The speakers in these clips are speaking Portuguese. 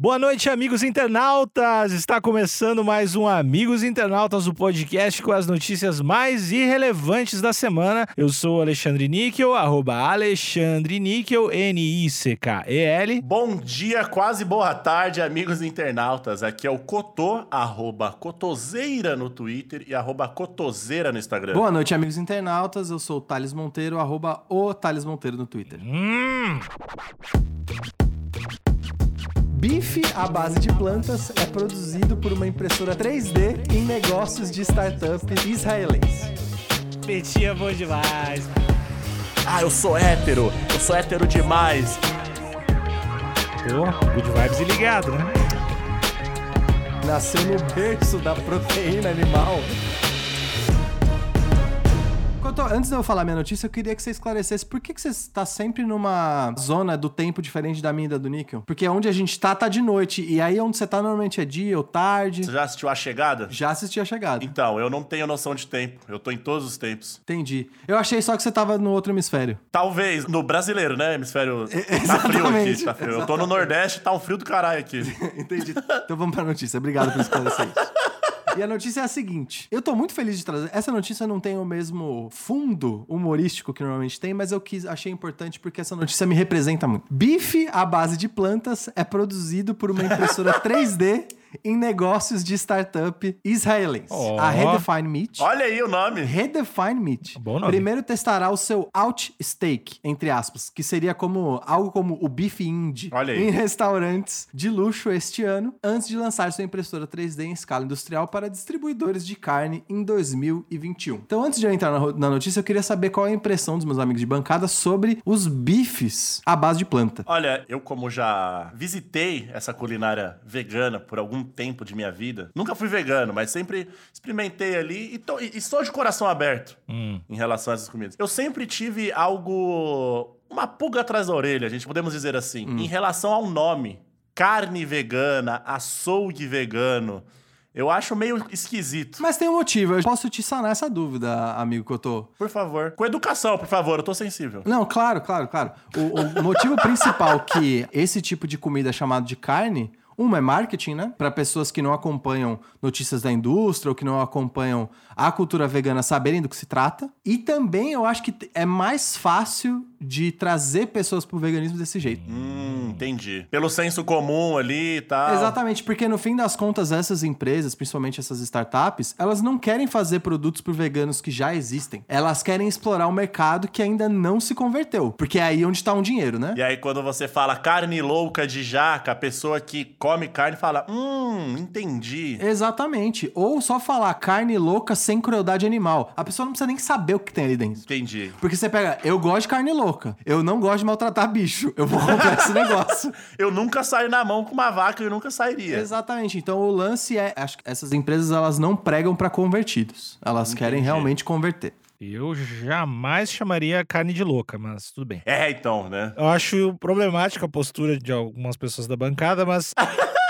Boa noite, amigos internautas! Está começando mais um Amigos Internautas, o podcast com as notícias mais irrelevantes da semana. Eu sou Alexandre Níquel, arroba Alexandre Níquel, N-I-C-K-E-L. Bom dia, quase boa tarde, amigos internautas. Aqui é o Cotô, arroba Cotoseira no Twitter e arroba Cotoseira no Instagram. Boa noite, amigos internautas. Eu sou o Thales Monteiro, arroba o Thales Monteiro no Twitter. Hum, Bife à base de plantas é produzido por uma impressora 3D em negócios de startup israelense. petinha bom demais. Ah, eu sou hétero, eu sou hétero demais. Pô, good vibes e ligado, né? Nasceu no berço da proteína animal. Cotô, Antes de eu falar minha notícia, eu queria que você esclarecesse por que, que você está sempre numa zona do tempo diferente da minha e da do Níquel? Porque onde a gente tá, tá de noite. E aí onde você tá normalmente é dia ou tarde. Você já assistiu A Chegada? Já assisti a chegada. Então, eu não tenho noção de tempo. Eu tô em todos os tempos. Entendi. Eu achei só que você tava no outro hemisfério. Talvez, no brasileiro, né? Hemisfério. Tá frio aqui, exatamente, tá frio. Eu tô no Nordeste, tá um frio do caralho aqui. Entendi. Então vamos pra notícia. Obrigado por esclarecer isso. E a notícia é a seguinte: eu tô muito feliz de trazer. Essa notícia não tem o mesmo fundo humorístico que normalmente tem, mas eu quis, achei importante porque essa notícia me representa muito. Bife à base de plantas é produzido por uma impressora 3D em negócios de startup israelense. Ó. A Redefine Meat. Olha aí o nome. Redefine Meat. Bom nome. Primeiro testará o seu out steak, entre aspas, que seria como algo como o bife indie Olha aí. em restaurantes de luxo este ano, antes de lançar sua impressora 3D em escala industrial para distribuidores de carne em 2021. Então, antes de eu entrar na, na notícia, eu queria saber qual é a impressão dos meus amigos de bancada sobre os bifes à base de planta. Olha, eu como já visitei essa culinária vegana por algum tempo de minha vida, nunca fui vegano, mas sempre experimentei ali e, tô- e estou de coração aberto Hum. em relação a essas comidas. Eu sempre tive algo, uma pulga atrás da orelha, a gente podemos dizer assim, em relação ao nome. Carne vegana, açougue vegano. Eu acho meio esquisito. Mas tem um motivo, eu posso te sanar essa dúvida, amigo que eu tô. Por favor. Com educação, por favor, eu tô sensível. Não, claro, claro, claro. O, o motivo principal que esse tipo de comida é chamado de carne, uma é marketing, né? Para pessoas que não acompanham notícias da indústria ou que não acompanham a cultura vegana saberem do que se trata. E também eu acho que é mais fácil de trazer pessoas pro veganismo desse jeito. Hum, entendi. Pelo senso comum ali e tal. Exatamente, porque no fim das contas, essas empresas, principalmente essas startups, elas não querem fazer produtos por veganos que já existem. Elas querem explorar um mercado que ainda não se converteu. Porque é aí onde tá um dinheiro, né? E aí, quando você fala carne louca de jaca, a pessoa que come carne fala: Hum, entendi. Exatamente. Ou só falar carne louca sem crueldade animal. A pessoa não precisa nem saber o que tem ali dentro. Entendi. Porque você pega, eu gosto de carne louca. Eu não gosto de maltratar bicho. Eu vou comprar esse negócio. Eu nunca saio na mão com uma vaca, eu nunca sairia. Exatamente. Então o lance é, acho que essas empresas elas não pregam pra convertidos. Elas querem Entendi. realmente converter. Eu jamais chamaria carne de louca, mas tudo bem. É, então, né? Eu acho problemática a postura de algumas pessoas da bancada, mas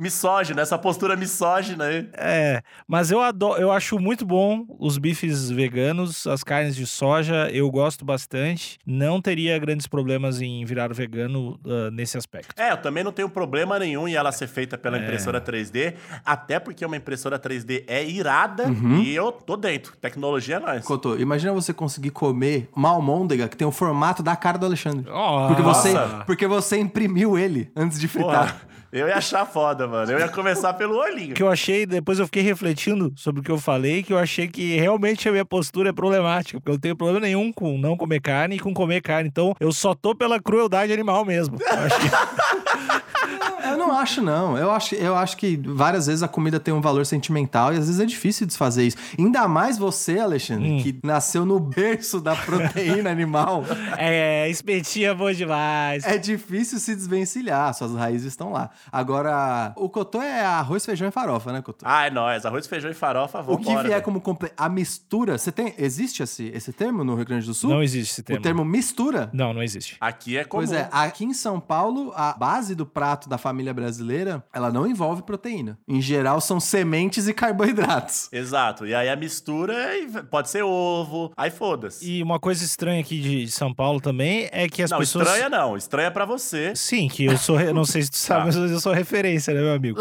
Misógina, essa postura misógina aí. é, mas eu adoro, eu acho muito bom os bifes veganos, as carnes de soja, eu gosto bastante. Não teria grandes problemas em virar vegano ah, nesse aspecto. É, eu também não tenho problema nenhum em ela ser feita pela impressora 3D, até porque uma impressora 3D é irada e eu tô dentro. Tecnologia é nóis. Cotô, imagina você conseguir comer uma almôndega que tem o formato da cara do Alexandre. Oh, Porque você, porque você imprimiu ele antes de fritar. Porra, eu ia achar foda, mano. Eu ia começar pelo olhinho. que eu achei, depois eu fiquei refletindo sobre o que eu falei, que eu achei que realmente a minha postura é problemática, porque eu não tenho problema nenhum com não comer carne e com comer carne. Então, eu só tô pela crueldade animal mesmo. Eu acho que- Eu não acho, não. Eu acho, eu acho que várias vezes a comida tem um valor sentimental e às vezes é difícil desfazer isso. Ainda mais você, Alexandre, que nasceu no berço da proteína animal. é, espetinho é bom demais. É difícil se desvencilhar, suas raízes estão lá. Agora, O cotô é arroz, feijão e farofa, né, cotô? Ah, é nóis. Arroz, feijão e farofa, o vambora. que vier como comple... a mistura, você tem, existe esse, esse termo no Rio Grande do Sul? Não existe esse termo. O termo mistura? Não, não existe. Aqui é comum. Pois é, aqui em São Paulo, a base do prato da família brasileira, ela não envolve proteína. Em geral, são sementes e carboidratos. Exato. E aí a mistura e pode ser ovo. Aí foda-se. E uma coisa estranha aqui de São Paulo também é que as Não, pessoas. estranha não. Estranha pra você. Sim, que eu sou. re- Não sei se tu sabe, mas eu sou referência, né, meu amigo?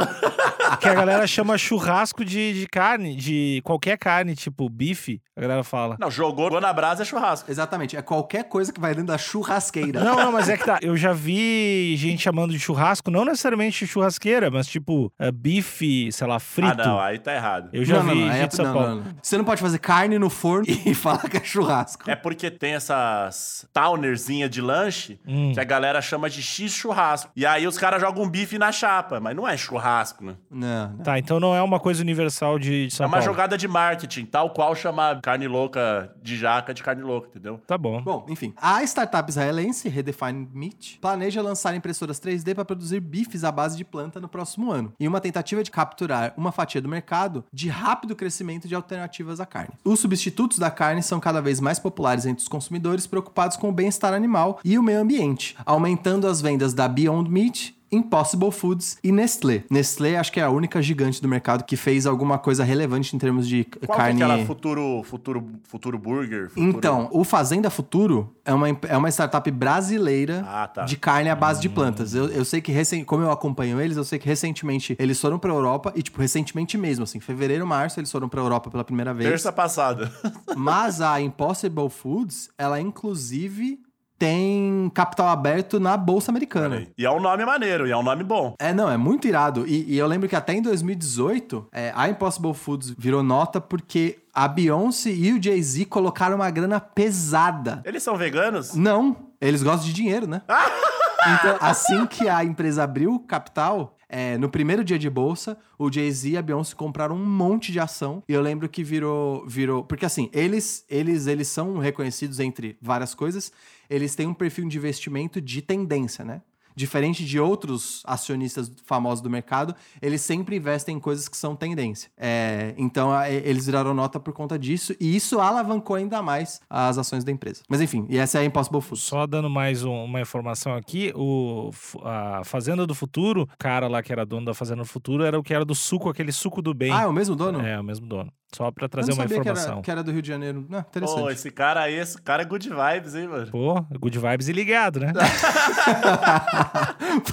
que a galera chama churrasco de, de carne, de qualquer carne, tipo bife, a galera fala. Não, jogou jogou na brasa é churrasco. Exatamente, é qualquer coisa que vai dentro da churrasqueira. Não, não, mas é que tá. Eu já vi gente chamando de churrasco, não necessariamente churrasqueira, mas tipo é, bife, sei lá, frito. Ah, não. Aí tá errado. Eu já não, vi não, gente é- de São não, Paulo. não, não. Você não pode fazer carne no forno e falar que é churrasco. É porque tem essas townerzinha de lanche Hum. que a galera chama de X churrasco. E aí os caras jogam um bife na chapa, mas não é churrasco, né? Não, não. Tá, então não é uma coisa universal de, de São é uma Paulo. jogada de marketing, tal qual chamar carne louca de jaca de carne louca, entendeu? Tá bom. Bom, enfim. A startup israelense Redefine Meat planeja lançar impressoras 3D para produzir bifes à base de planta no próximo ano, em uma tentativa de capturar uma fatia do mercado de rápido crescimento de alternativas à carne. Os substitutos da carne são cada vez mais populares entre os consumidores preocupados com o bem-estar animal e o meio ambiente, aumentando as vendas da Beyond Meat Impossible Foods e Nestlé. Nestlé acho que é a única gigante do mercado que fez alguma coisa relevante em termos de Qual carne. que é aquela futuro, futuro, futuro burger? Futuro... Então, o Fazenda Futuro é uma, é uma startup brasileira Ah, tá. de carne à base de plantas. Eu, eu sei que, recen- como eu acompanho eles, eu sei que recentemente eles foram pra Europa, e tipo, recentemente mesmo, assim, fevereiro, março, eles foram pra Europa pela primeira vez. Terça passada. Mas a Impossible Foods, ela inclusive tem capital aberto na Bolsa Americana. e é um nome maneiro, e é um nome bom. É, não, é muito irado. E, e eu lembro que até em 2018, é, a Impossible Foods virou nota porque a Beyoncé e o Jay-Z colocaram uma grana pesada Eles são veganos? não, eles gostam de dinheiro, né? então, assim que a empresa abriu capital, é, no primeiro dia de bolsa, o Jay-Z e a Beyoncé compraram um monte de ação. E eu lembro que virou. virou porque assim, eles, eles, eles são reconhecidos entre várias coisas. Eles têm um perfil de investimento de tendência, né? Diferente de outros acionistas famosos do mercado, eles sempre investem em coisas que são tendência. É, então, a- eles viraram nota por conta disso, e isso alavancou ainda mais as ações da empresa. Mas enfim, e essa é a Impossible Foods. Só dando mais um- uma informação aqui, o, a Fazenda do Futuro, o cara lá que era dono da Fazenda do Futuro, era o que era do suco, aquele suco do bem. Ah, é o mesmo dono? É, o mesmo dono. Só pra Eu trazer não uma sabia que era, informação. que era do Rio de Janeiro. Não, interessante. Pô, esse cara aí, esse cara é good vibes, hein, mano? Pô, good vibes e ligado, né?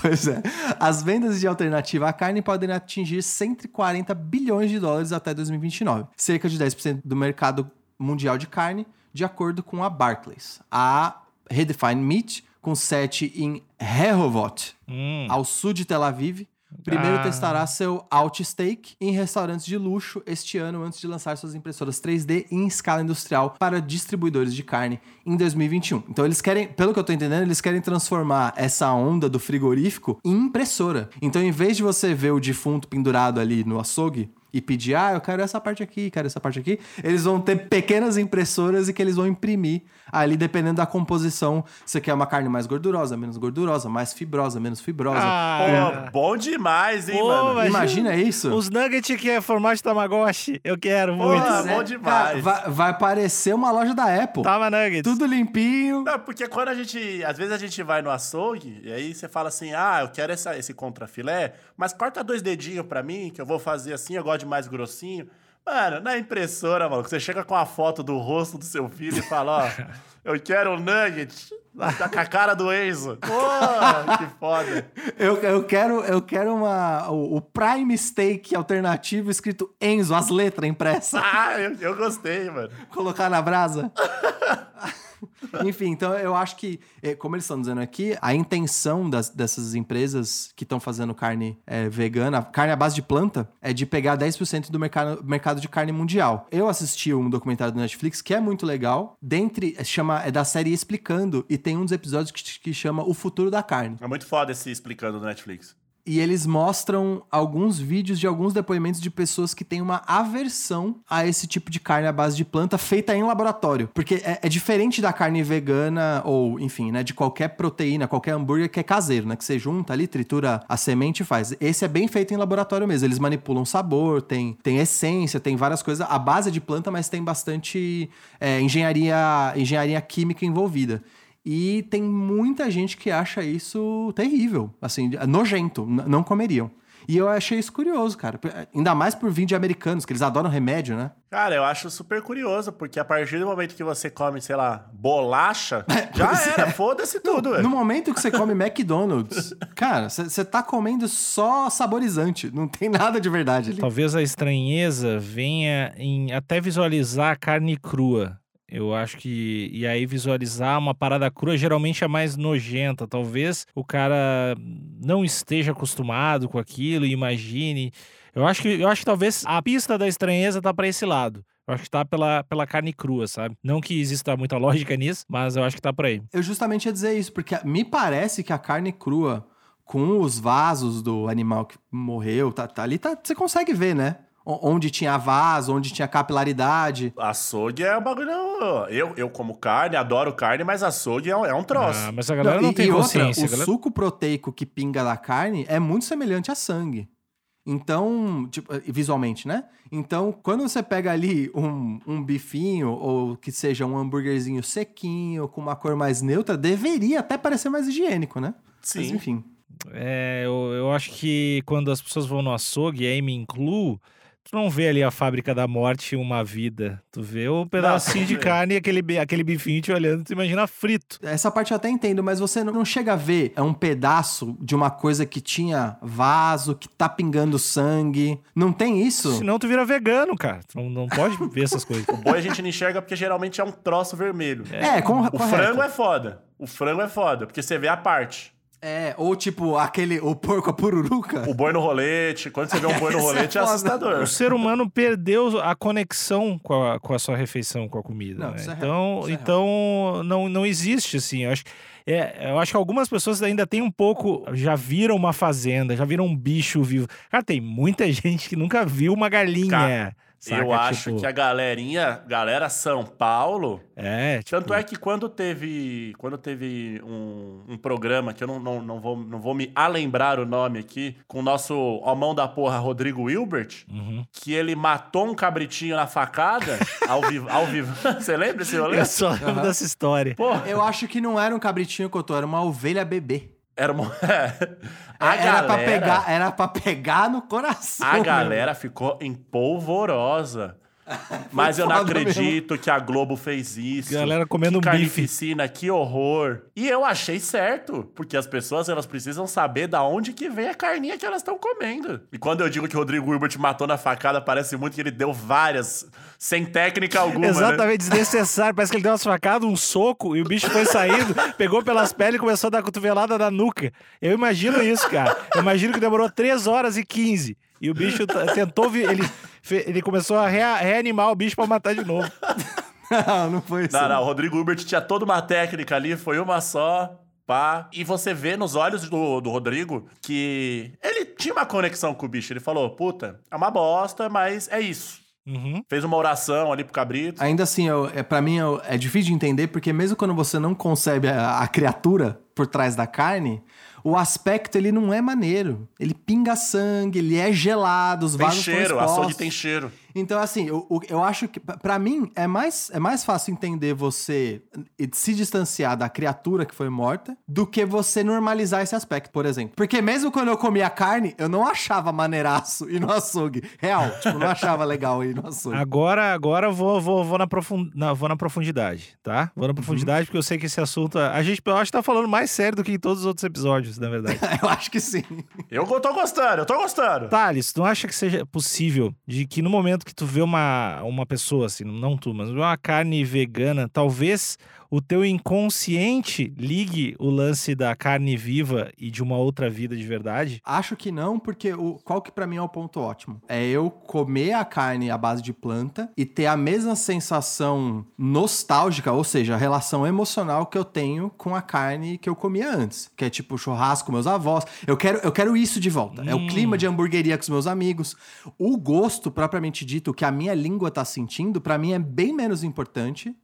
pois é. As vendas de alternativa à carne podem atingir 140 bilhões de dólares até 2029, cerca de 10% do mercado mundial de carne, de acordo com a Barclays. A Redefine Meat, com sede em Rehovot, Hum, ao sul de Tel Aviv, primeiro Ah. testará seu Outsteak em restaurantes de luxo este ano, antes de lançar suas impressoras 3D em escala industrial para distribuidores de carne em 2021. Então eles querem, pelo que eu tô entendendo, eles querem transformar essa onda do frigorífico em impressora. Então em vez de você ver o defunto pendurado ali no açougue, e pedir, ah, eu quero essa parte aqui, quero essa parte aqui, eles vão ter pequenas impressoras e que eles vão imprimir ali, dependendo da composição. Você quer uma carne mais gordurosa, menos gordurosa, mais fibrosa, menos fibrosa. Ah, Pô, bom demais, hein, Pô, mano? mas- Imagina isso. Os nuggets que é formato de Tamagotchi, eu quero muito. Ah, Pois bom é, demais. cara, vai, vai parecer uma loja da Apple. Tava nuggets. Tudo limpinho. Não, porque quando a gente. Às vezes a gente vai no açougue e aí você fala assim: ah, eu quero essa, esse contrafilé, mas corta dois dedinhos pra mim, que eu vou fazer assim, eu gosto de mais grossinho. Mano, na impressora, mano, você chega com a foto do rosto do seu filho e fala: ó, eu quero o nugget. Tá com a cara do Enzo. Pô, que foda. Eu, eu quero, eu quero uma, o, o Prime Steak alternativo escrito Enzo, as letras impressas. Ah, eu, eu gostei, mano. colocar na brasa. Enfim, então eu acho que, eh, como eles estão dizendo aqui, a intenção das- dessas empresas que estão fazendo carne eh, vegana, carne à base de planta, é de pegar 10% do mercado, mercado de carne mundial. Eu assisti um documentário do Netflix que é muito legal. Dentre, eh, chama, é da série Explicando, e tem um dos episódios que, que chama O Futuro da Carne. É muito foda esse explicando do Netflix. E eles mostram alguns vídeos de alguns depoimentos de pessoas que têm uma aversão a esse tipo de carne à base de planta feita em laboratório. Porque é, é diferente da carne vegana ou, enfim, né, de qualquer proteína, qualquer hambúrguer que é caseiro, né? Que você junta ali, tritura a semente e faz. Esse é bem feito em laboratório mesmo. Eles manipulam sabor, tem, tem essência, tem várias coisas. A base é de planta, mas tem bastante é, engenharia, engenharia química envolvida. E tem muita gente que acha isso terrível, assim, nojento, não comeriam. E eu achei isso curioso, cara. Ainda mais por vir de americanos, que eles adoram remédio, né? Cara, eu acho super curioso, porque a partir do momento que você come, sei lá, bolacha, já era, é. foda-se tudo, velho. No momento que você come McDonald's, cara, você tá comendo só saborizante, não tem nada de verdade ali. Talvez a estranheza venha em até visualizar a carne crua. Eu acho que. E aí, visualizar uma parada crua geralmente é mais nojenta. Talvez o cara não esteja acostumado com aquilo e imagine. Eu acho que, eu acho que talvez a pista da estranheza tá para esse lado. Eu acho que tá pela, pela carne crua, sabe? Não que exista muita lógica nisso, mas eu acho que tá por aí. Eu justamente ia dizer isso, porque me parece que a carne crua, com os vasos do animal que morreu, tá, tá ali, tá, você consegue ver, né? Onde tinha vaso, onde tinha capilaridade. Açougue é um bagulho. Eu, eu como carne, adoro carne, mas açougue é um, é um troço. Ah, mas a galera não, não tem e consciência. Outra, o galera... suco proteico que pinga da carne é muito semelhante a sangue. Então, tipo, visualmente, né? Então, quando você pega ali um, um bifinho, ou que seja um hambúrguerzinho sequinho, com uma cor mais neutra, deveria até parecer mais higiênico, né? Sim. Mas, enfim. É, eu, eu acho que quando as pessoas vão no açougue, e aí me incluo, Tu não vê ali a fábrica da morte uma vida. Tu vê o um pedacinho não, de carne e aquele, aquele bifinho te olhando, tu imagina frito. Essa parte eu até entendo, mas você não chega a ver é um pedaço de uma coisa que tinha vaso, que tá pingando sangue. Não tem isso? Senão tu vira vegano, cara. Tu não, não pode ver essas coisas. o boi a gente não enxerga porque geralmente é um troço vermelho. É, é com, O correto. frango é foda. O frango é foda, porque você vê a parte. É, ou tipo aquele, o porco a pururuca. O boi no rolete. Quando você vê um boi no é rolete é, é assustador. O ser humano perdeu a conexão com a, com a sua refeição, com a comida. Não, né? é então, é então não, não existe assim. Eu acho, é, eu acho que algumas pessoas ainda têm um pouco. Já viram uma fazenda, já viram um bicho vivo. Cara, tem muita gente que nunca viu uma galinha. Cara, Saca, eu acho tipo... que a galerinha, galera São Paulo. É, tipo... Tanto é que quando teve, quando teve um, um programa, que eu não, não, não, vou, não vou me alembrar o nome aqui, com o nosso ó mão da porra Rodrigo Wilbert, uhum. que ele matou um cabritinho na facada, ao vivo. Ao vivo. Você lembra esse rolê? Eu só lembro uhum. dessa história. Porra. Eu acho que não era um cabritinho, Cotô, era uma ovelha bebê. Era uma... a era galera... pra pegar, era pra pegar no coração. A galera ficou empolvorosa. Mas eu não acredito mesmo. que a Globo fez isso. Galera comendo que um bife. que horror. E eu achei certo, porque as pessoas elas precisam saber da onde que vem a carninha que elas estão comendo. E quando eu digo que o Rodrigo Hilbert matou na facada, parece muito que ele deu várias, sem técnica alguma. Né? Exatamente, né? desnecessário. Parece que ele deu uma facada, um soco, e o bicho foi saindo, pegou pelas peles e começou a dar cotovelada na nuca. Eu imagino isso, cara. Eu imagino que demorou 3 horas e 15. E o bicho tentou. Ele, ele começou a reanimar o bicho para matar de novo. não, não foi isso. Não, não. O Rodrigo Hubert tinha toda uma técnica ali, foi uma só. Pá. E você vê nos olhos do, do Rodrigo que ele tinha uma conexão com o bicho. Ele falou: puta, é uma bosta, mas é isso. Uhum. Fez uma oração ali pro cabrito. Ainda assim, eu, é, para mim eu, é difícil de entender, porque mesmo quando você não concebe a, a criatura por trás da carne, o aspecto ele não é maneiro. Ele pinga sangue, ele é gelado, os tem vasos cheiro, a açougue tem cheiro. Então, assim, eu, eu acho que, para mim, é mais, é mais fácil entender você se distanciar da criatura que foi morta do que você normalizar esse aspecto, por exemplo. Porque mesmo quando eu comia carne, eu não achava maneiraço ir no açougue. Real, tipo, não achava legal ir no açougue. Agora, agora vou, vou, vou, na, profund... não, vou na profundidade, tá? Vou na uhum. profundidade uhum. porque eu sei que esse assunto. A gente, eu acho que tá falando mais sério do que em todos os outros episódios, na verdade. eu acho que sim. Eu tô gostando, eu tô gostando. Thales, não acha que seja possível de que no momento que tu vê uma, uma pessoa, assim, não tu, mas uma carne vegana, talvez o teu inconsciente ligue o lance da carne viva e de uma outra vida de verdade? Acho que não, porque o, qual que pra mim é o ponto ótimo? É eu comer a carne à base de planta e ter a mesma sensação nostálgica, ou seja, a relação emocional que eu tenho com a carne que eu comia antes. Que é tipo churrasco com meus avós. Eu quero, eu quero isso de volta. É o Hum. clima de hamburgueria com os meus amigos. O gosto, propriamente dito, que a minha língua tá sentindo, pra mim é bem menos importante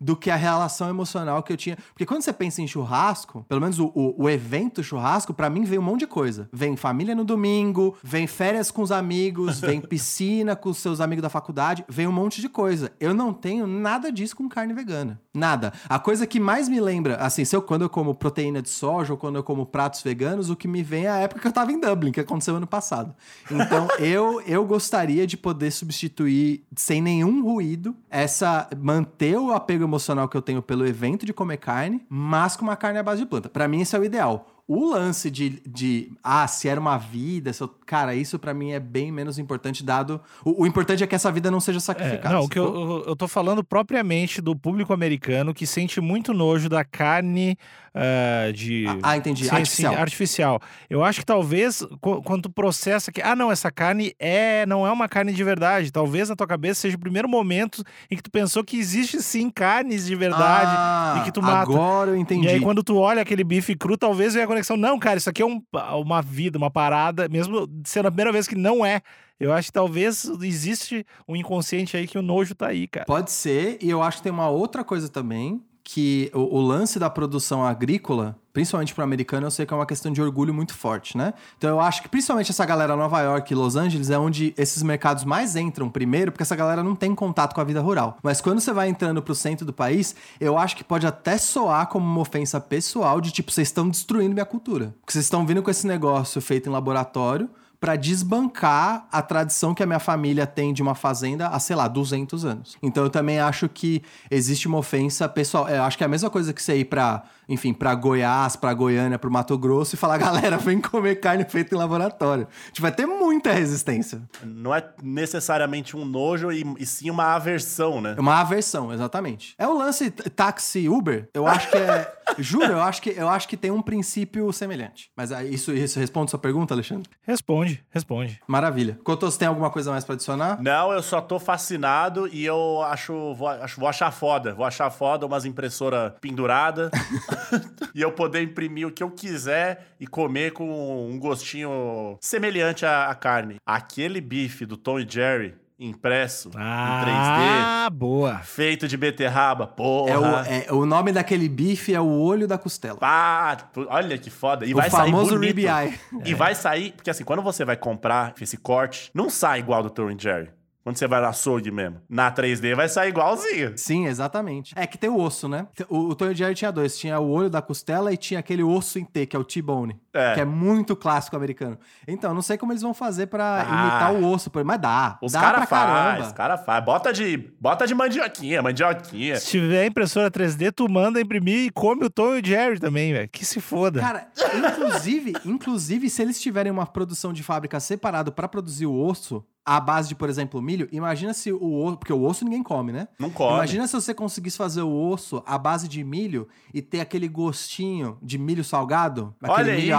do que a relação emocional que eu tinha. Porque quando você pensa em churrasco, pelo menos o, o, o evento churrasco, pra mim vem um monte de coisa. Vem família no domingo, vem férias com os amigos, vem piscina com os seus amigos da faculdade, vem um monte de coisa. Eu não tenho nada disso com carne vegana. Nada. A coisa que mais me lembra, assim, se eu, quando eu como proteína de soja ou quando eu como pratos veganos, o que me vem é a época que eu tava em Dublin, que aconteceu ano passado. Então, eu, eu gostaria de poder substituir, sem nenhum ruído, essa. manter o apego emocional que eu tenho pelo evento de comer carne, mas com uma carne à base de planta. Pra mim, esse é o ideal. O lance de, de ah, se era uma vida, se eu- cara, isso pra mim é bem menos importante, dado. O, o importante é que essa vida não seja É, sacrificada. não, o que eu, eu- tô falando propriamente do público americano que sente muito nojo da carne ah, de. Ah, entendi. Sim, Artificial. sim, artificial. Eu acho que talvez qu- quando tu processa que, ah, não, essa carne é, não é uma carne de verdade. Talvez na tua cabeça seja o primeiro momento em que tu pensou que existe sim carnes de verdade Ah, e que tu mata. Agora eu entendi. E aí, quando tu olha aquele bife cru, talvez venha conexão. Não, cara, isso aqui é um- uma vida, uma parada, mesmo sendo a primeira vez que não é. Eu acho que talvez existe um inconsciente aí que o nojo tá aí, cara. Pode ser, e eu acho que tem uma outra coisa também, que o, o lance da produção agrícola, principalmente para o americano, eu sei que é uma questão de orgulho muito forte, né? Então eu acho que principalmente essa galera Nova York e Los Angeles é onde esses mercados mais entram primeiro, porque essa galera não tem contato com a vida rural. Mas quando você vai entrando pro centro do país, eu acho que pode até soar como uma ofensa pessoal de tipo, vocês estão destruindo minha cultura. Porque vocês estão vindo com esse negócio feito em laboratório para desbancar a tradição que a minha família tem de uma fazenda há, sei lá, 200 anos. Então eu também acho que existe uma ofensa pessoal. Eu acho que é a mesma coisa que você ir pra, enfim, pra Goiás, pra Goiânia, pro Mato Grosso e falar, galera, vem comer carne feita em laboratório. A gente vai ter muita resistência. Não é necessariamente um nojo e, e sim uma aversão, né? É uma aversão, exatamente. É o lance táxi Uber. Eu acho que é. juro, eu acho que, eu acho que tem um princípio semelhante. Mas isso, isso responde sua pergunta, Alexandre? Responde, responde. Maravilha. Cotos, tem alguma coisa mais pra adicionar? Não, eu só tô fascinado e eu acho vou, acho, vou achar foda. Vou achar foda umas impressoras penduradas e eu poder imprimir o que eu quiser e comer com um gostinho semelhante à, à carne. Aquele bife do Tom e Jerry impresso em 3D, Ah, boa. feito de beterraba, porra. É o, é- o nome daquele bife é o olho da costela. Ah, olha que foda. E O vai sair famoso bonito. ribeye. E vai sair, porque assim, quando você vai comprar esse corte, não sai igual do Tom e Jerry. Quando você vai no açougue mesmo. Na 3D vai sair igualzinho. Sim, exatamente. É que tem o osso, né? O, o Tony Jerry tinha dois. Tinha o olho da costela e tinha aquele osso em T, que é o T-bone. É. Que é muito clássico americano. Então, não sei como eles vão fazer pra Ah. imitar o osso. Mas dá. Os dá caras pra faz, caramba. os caras faz. Bota de, bota de mandioquinha, mandioquinha. Se tiver impressora 3D, tu manda imprimir e come o Tom e o Jerry também, velho. Que se foda. Cara, inclusive, inclusive, se eles tiverem uma produção de fábrica separado pra produzir o osso, à base de, por exemplo, milho, imagina se o osso. Porque o osso ninguém come, né? Não come. Imagina se você conseguisse fazer o osso à base de milho e ter aquele gostinho de milho salgado, Olha aquele aí.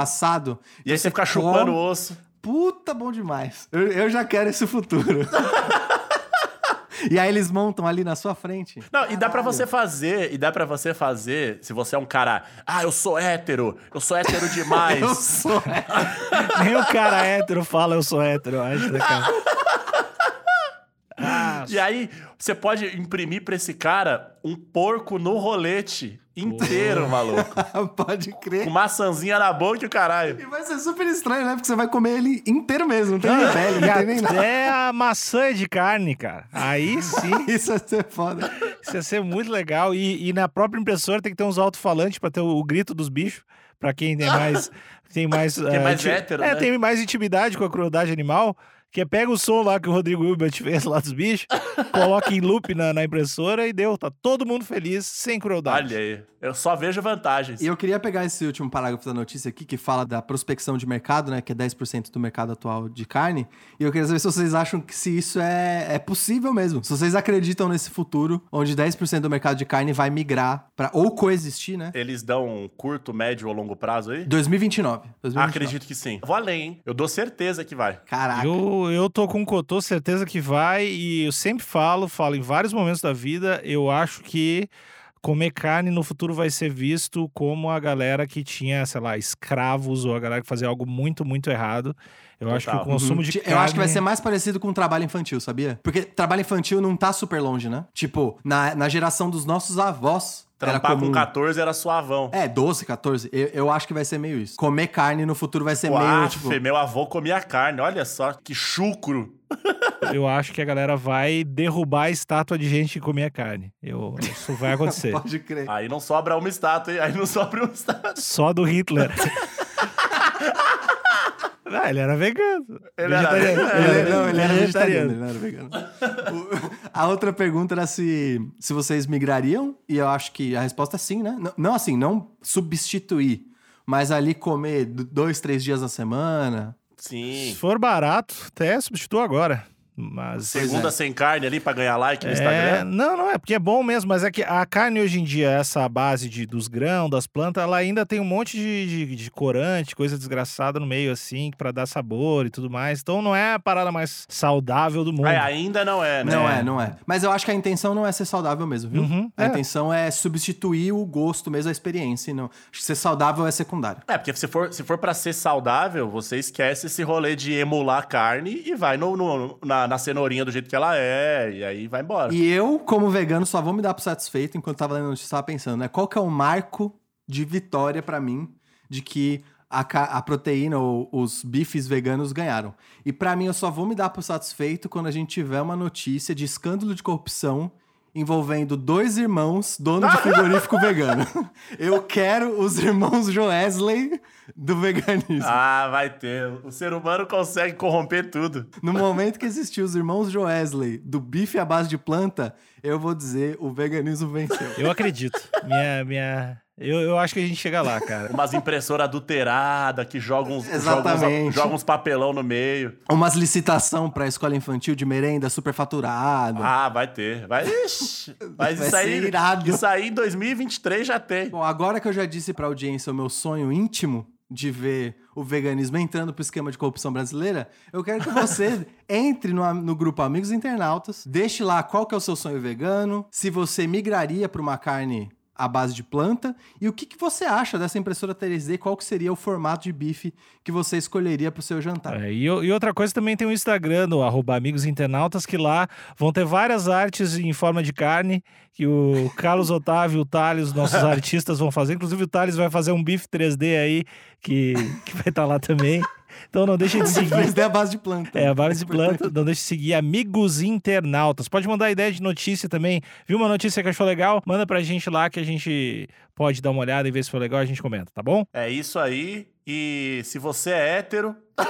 E aí você fica chupando o osso. Puta, bom demais. Eu, eu já quero esse futuro. e aí eles montam ali na sua frente. Não, e dá pra Caralho. você fazer, e dá pra você fazer, se você é um cara, ah, eu sou hétero, eu sou hétero demais. Eu sou. Nem o cara hétero fala eu sou hétero, acho, né, cara? E aí, você pode imprimir pra esse cara um porco no rolete inteiro, maluco. Pode crer. Com maçãzinha na boca e o caralho. E vai ser super estranho, né? Porque você vai comer ele inteiro mesmo. Não tem nem pele, não tem nem nada. É a maçã de carne, cara. Aí sim, Isso vai ser foda. isso ia ser muito legal. E, e na própria impressora tem que ter uns alto-falantes pra ter o, o grito dos bichos. Pra quem tem mais. Tem mais, é eh, mais inti- hétero, É, né? tem mais intimidade com a crueldade animal. Que é pega o som lá que o Rodrigo Hilbert fez lá dos bichos, coloca em loop na, na impressora e deu. Tá todo mundo feliz, sem crueldade. Olha aí, eu só vejo vantagens. E eu queria pegar esse último parágrafo da notícia aqui, que fala da prospecção de mercado, né? Que é 10% do mercado atual de carne. E eu queria saber se vocês acham que se isso é, é possível mesmo. Se vocês acreditam nesse futuro, onde 10% do mercado de carne vai migrar para ou coexistir, né? Eles dão um curto, médio ou longo prazo aí? 2029. 2029. Acredito que sim. Vou além, hein? Eu dou certeza que vai. Caraca. Eu, eu tô com o Cotô, certeza que vai, e eu sempre falo, falo em vários momentos da vida, eu acho que comer carne no futuro vai ser visto como a galera que tinha, sei lá, escravos ou a galera que fazia algo muito, muito errado. Eu acho que o Total. consumo Uhum. de Ti- carne... Eu acho que vai ser mais parecido com o trabalho infantil, sabia? Porque trabalho infantil não tá super longe, né? Tipo, na, na geração dos nossos avós, era Trampar com 14 era suavão. É, 12, 14. Eu, eu acho que vai ser meio isso. Comer carne no futuro vai ser Uau, meio, tipo... meu avô comia carne, olha só, que chucro. Eu acho que a galera vai derrubar a estátua de gente que comia carne. Eu, isso vai acontecer. Pode crer. Aí não sobra uma estátua, hein? Aí não sobra uma estátua. Só do Hitler. Ah, ele era vegano. Ele era- Vegetariano. Ele, não, ele era vegetariano, ele não era vegano. O- a outra pergunta era se, se vocês migrariam, e eu acho que a resposta é sim, né? Não, não assim, não substituir, mas ali comer dois, três dias na semana. Sim. Se for barato, até substitua agora. Mas. Segunda é. sem carne ali pra ganhar like no É, Instagram. não, não é, porque é bom mesmo, mas é que a carne hoje em dia, essa base de, dos grãos, das plantas, ela ainda tem um monte de, de, de corante, coisa desgraçada no meio, assim, pra dar sabor e tudo mais. Então não é a parada mais saudável do mundo. É, ainda não é, né? Não é, não é. Mas eu acho que a intenção não é ser saudável mesmo, viu? Uhum, a é. intenção é substituir o gosto mesmo, a experiência. e Não. Acho que ser saudável é secundário. É, porque se for, se for pra ser saudável, você esquece esse rolê de emular carne e vai no, no- na, na cenourinha do jeito que ela é, e aí vai embora. E eu, como vegano, só vou me dar por satisfeito enquanto tava lendo a notícia, pensando, né? Qual que é o marco de vitória pra mim de que a, a proteína ou os bifes veganos ganharam? E pra mim, eu só vou me dar por satisfeito quando a gente tiver uma notícia de escândalo de corrupção envolvendo dois irmãos donos de frigorífico vegano. Eu quero os irmãos Joesley do veganismo. Ah, vai ter. O ser humano consegue corromper tudo. No momento que existir os irmãos Joesley do bife à base de planta, eu vou dizer o veganismo venceu. Eu acredito. minha, minha... Eu, eu acho que a gente chega lá, cara. Umas impressoras adulteradas que jogam uns, jogam Exatamente. uns, jogam uns papelão no meio. Umas licitação pra escola infantil de merenda superfaturado. Ah, vai ter. Vai, Ixi, mas Vai isso aí, ser irado. isso aí em 2023 já tem. Bom, agora que eu já disse pra audiência o meu sonho íntimo de ver o veganismo entrando pro esquema de corrupção brasileira, eu quero que você entre no, no grupo Amigos Internautas, deixe lá qual que é o seu sonho vegano, se você migraria pra uma carne à base de planta e o que, que você acha dessa impressora 3D, qual que seria o formato de bife que você escolheria pro seu jantar. É, e, o- e outra coisa também tem o Instagram, no arroba Amigos Internautas, que lá vão ter várias artes em forma de carne que o Carlos Otávio o Thales, nossos artistas, vão fazer. Inclusive o Thales vai fazer um bife 3D aí, que, que vai estar lá também. Então não deixem de seguir. 3D à base de planta. É, a base de planta, não deixe de seguir Amigos Internautas. Pode mandar ideia de notícia também. Viu uma notícia que achou legal? Manda pra gente lá que a gente pode dar uma olhada e ver se for legal, a gente comenta, tá bom? É isso aí. E se você é hétero,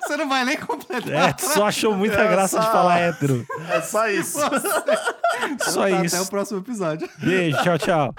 Você não vai nem completar. É, tu só achou muita É graça de só- falar hétero. é só isso. Só Tá, isso. Até o próximo episódio. Beijo, tchau, tchau.